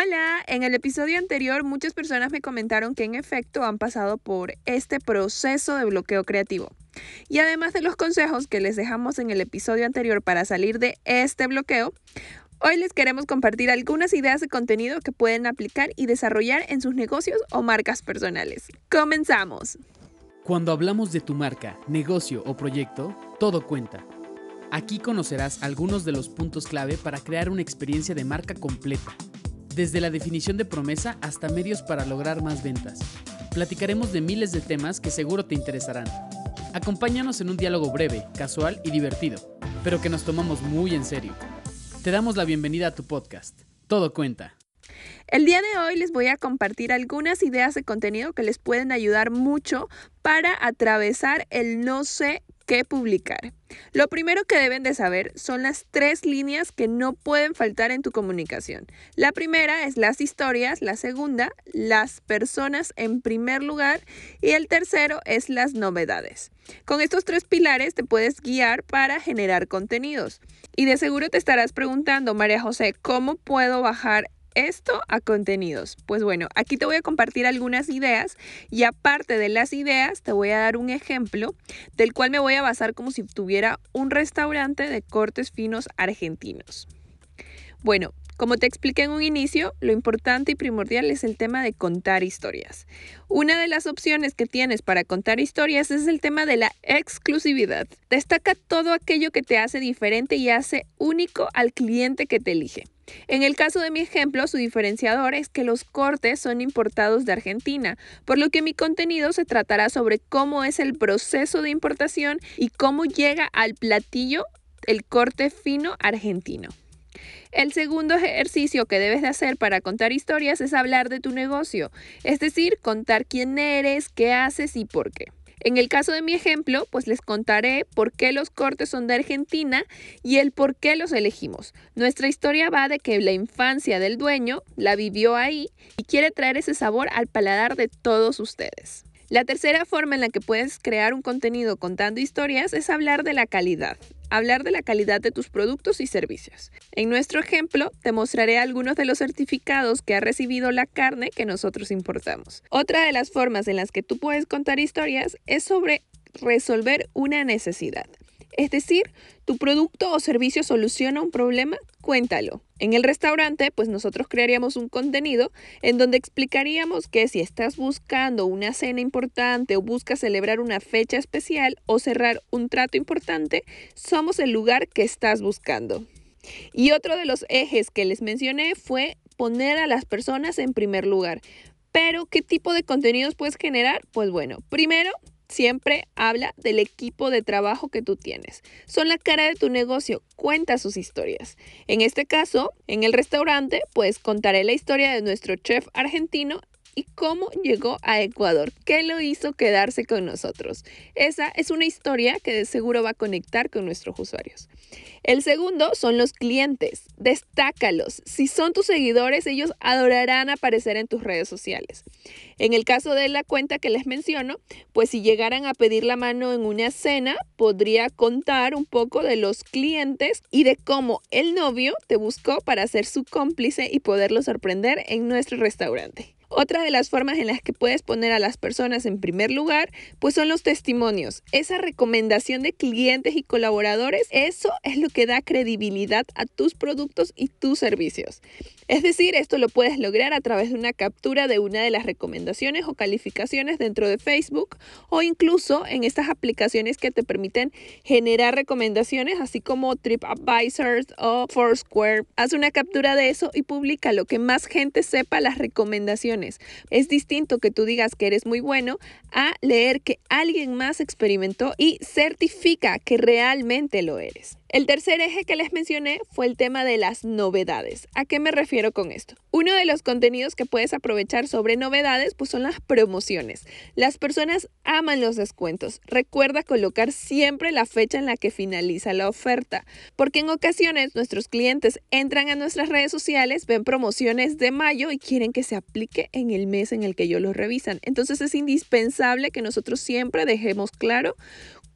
Hola, en el episodio anterior muchas personas me comentaron que en efecto han pasado por este proceso de bloqueo creativo. Y además de los consejos que les dejamos en el episodio anterior para salir de este bloqueo, hoy les queremos compartir algunas ideas de contenido que pueden aplicar y desarrollar en sus negocios o marcas personales. Comenzamos. Cuando hablamos de tu marca, negocio o proyecto, todo cuenta. Aquí conocerás algunos de los puntos clave para crear una experiencia de marca completa desde la definición de promesa hasta medios para lograr más ventas. Platicaremos de miles de temas que seguro te interesarán. Acompáñanos en un diálogo breve, casual y divertido, pero que nos tomamos muy en serio. Te damos la bienvenida a tu podcast. Todo cuenta. El día de hoy les voy a compartir algunas ideas de contenido que les pueden ayudar mucho para atravesar el no sé qué publicar. Lo primero que deben de saber son las tres líneas que no pueden faltar en tu comunicación. La primera es las historias, la segunda, las personas en primer lugar y el tercero es las novedades. Con estos tres pilares te puedes guiar para generar contenidos. Y de seguro te estarás preguntando, María José, ¿cómo puedo bajar esto a contenidos? Pues bueno, aquí te voy a compartir algunas ideas y aparte de las ideas te voy a dar un ejemplo del cual me voy a basar como si tuviera un restaurante de cortes finos argentinos. Bueno, como te expliqué en un inicio, lo importante y primordial es el tema de contar historias. Una de las opciones que tienes para contar historias es el tema de la exclusividad. Destaca todo aquello que te hace diferente y hace único al cliente que te elige. En el caso de mi ejemplo, su diferenciador es que los cortes son importados de Argentina, por lo que mi contenido se tratará sobre cómo es el proceso de importación y cómo llega al platillo el corte fino argentino. El segundo ejercicio que debes de hacer para contar historias es hablar de tu negocio, es decir, contar quién eres, qué haces y por qué. En el caso de mi ejemplo, pues les contaré por qué los cortes son de Argentina y el por qué los elegimos. Nuestra historia va de que la infancia del dueño la vivió ahí y quiere traer ese sabor al paladar de todos ustedes. La tercera forma en la que puedes crear un contenido contando historias es hablar de la calidad hablar de la calidad de tus productos y servicios. En nuestro ejemplo, te mostraré algunos de los certificados que ha recibido la carne que nosotros importamos. Otra de las formas en las que tú puedes contar historias es sobre resolver una necesidad. Es decir, tu producto o servicio soluciona un problema, cuéntalo. En el restaurante, pues nosotros crearíamos un contenido en donde explicaríamos que si estás buscando una cena importante o buscas celebrar una fecha especial o cerrar un trato importante, somos el lugar que estás buscando. Y otro de los ejes que les mencioné fue poner a las personas en primer lugar. Pero, ¿qué tipo de contenidos puedes generar? Pues bueno, primero siempre habla del equipo de trabajo que tú tienes. Son la cara de tu negocio, cuenta sus historias. En este caso, en el restaurante, pues contaré la historia de nuestro chef argentino y cómo llegó a Ecuador, qué lo hizo quedarse con nosotros. Esa es una historia que de seguro va a conectar con nuestros usuarios. El segundo son los clientes. Destácalos. Si son tus seguidores, ellos adorarán aparecer en tus redes sociales. En el caso de la cuenta que les menciono, pues si llegaran a pedir la mano en una cena, podría contar un poco de los clientes y de cómo el novio te buscó para ser su cómplice y poderlo sorprender en nuestro restaurante. Otra de las formas en las que puedes poner a las personas en primer lugar, pues son los testimonios. Esa recomendación de clientes y colaboradores, eso es lo que da credibilidad a tus productos y tus servicios. Es decir, esto lo puedes lograr a través de una captura de una de las recomendaciones o calificaciones dentro de Facebook o incluso en estas aplicaciones que te permiten generar recomendaciones, así como TripAdvisor o Foursquare. Haz una captura de eso y publica lo que más gente sepa las recomendaciones. Es distinto que tú digas que eres muy bueno a leer que alguien más experimentó y certifica que realmente lo eres. El tercer eje que les mencioné fue el tema de las novedades. ¿A qué me refiero con esto? Uno de los contenidos que puedes aprovechar sobre novedades pues son las promociones. Las personas aman los descuentos. Recuerda colocar siempre la fecha en la que finaliza la oferta, porque en ocasiones nuestros clientes entran a nuestras redes sociales, ven promociones de mayo y quieren que se aplique en el mes en el que ellos los revisan. Entonces es indispensable que nosotros siempre dejemos claro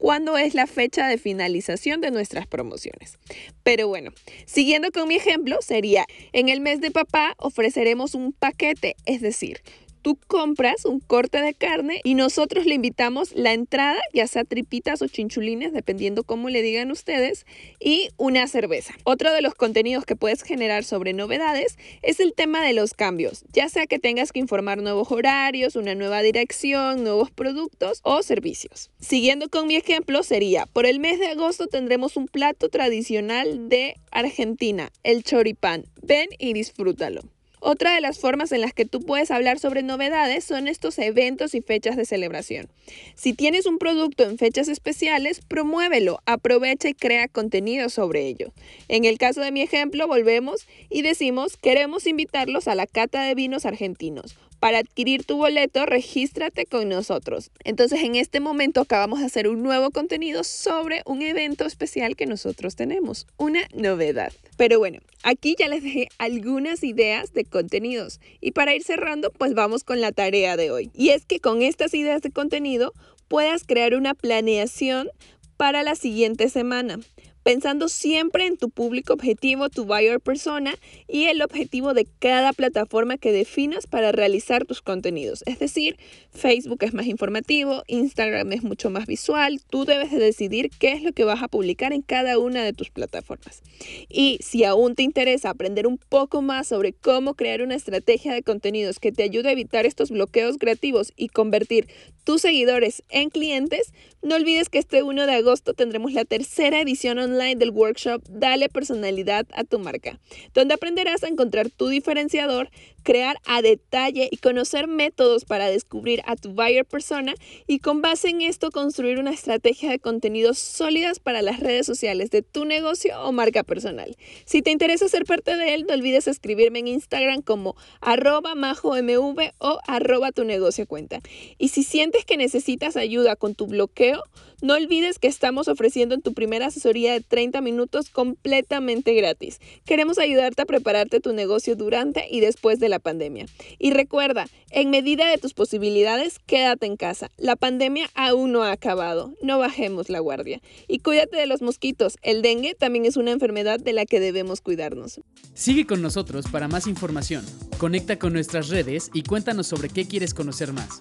cuándo es la fecha de finalización de nuestras promociones. Pero bueno, siguiendo con mi ejemplo, sería en el mes de papá ofreceremos un paquete, es decir, tú compras un corte de carne y nosotros le invitamos la entrada, ya sea tripitas o chinchulines, dependiendo cómo le digan ustedes, y una cerveza. Otro de los contenidos que puedes generar sobre novedades es el tema de los cambios, ya sea que tengas que informar nuevos horarios, una nueva dirección, nuevos productos o servicios. Siguiendo con mi ejemplo sería, por el mes de agosto tendremos un plato tradicional de Argentina, el choripán. Ven y disfrútalo. Otra de las formas en las que tú puedes hablar sobre novedades son estos eventos y fechas de celebración. Si tienes un producto en fechas especiales, promuévelo, aprovecha y crea contenido sobre ello. En el caso de mi ejemplo, volvemos y decimos, queremos invitarlos a la cata de vinos argentinos. Para adquirir tu boleto, regístrate con nosotros. Entonces, en este momento acabamos de hacer un nuevo contenido sobre un evento especial que nosotros tenemos, una novedad. Pero bueno, aquí ya les dejé algunas ideas de contenidos y para ir cerrando, pues vamos con la tarea de hoy. Y es que con estas ideas de contenido puedas crear una planeación para la siguiente semana pensando siempre en tu público objetivo, tu buyer persona y el objetivo de cada plataforma que definas para realizar tus contenidos. Es decir, Facebook es más informativo, Instagram es mucho más visual, tú debes de decidir qué es lo que vas a publicar en cada una de tus plataformas. Y si aún te interesa aprender un poco más sobre cómo crear una estrategia de contenidos que te ayude a evitar estos bloqueos creativos y convertir tus seguidores en clientes, no olvides que este 1 de agosto tendremos la tercera edición online del workshop Dale personalidad a tu marca, donde aprenderás a encontrar tu diferenciador, crear a detalle y conocer métodos para descubrir a tu buyer persona y con base en esto construir una estrategia de contenidos sólidas para las redes sociales de tu negocio o marca personal. Si te interesa ser parte de él, no olvides escribirme en Instagram como arroba majomv o arroba tu negocio cuenta. Y si sientes que necesitas ayuda con tu bloqueo, no olvides que estamos ofreciendo en tu primera asesoría de 30 minutos completamente gratis. Queremos ayudarte a prepararte tu negocio durante y después de la pandemia. Y recuerda, en medida de tus posibilidades, quédate en casa. La pandemia aún no ha acabado. No bajemos la guardia. Y cuídate de los mosquitos. El dengue también es una enfermedad de la que debemos cuidarnos. Sigue con nosotros para más información. Conecta con nuestras redes y cuéntanos sobre qué quieres conocer más.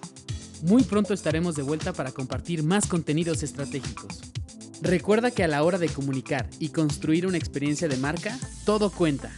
Muy pronto estaremos de vuelta para compartir más contenidos estratégicos. Recuerda que a la hora de comunicar y construir una experiencia de marca, todo cuenta.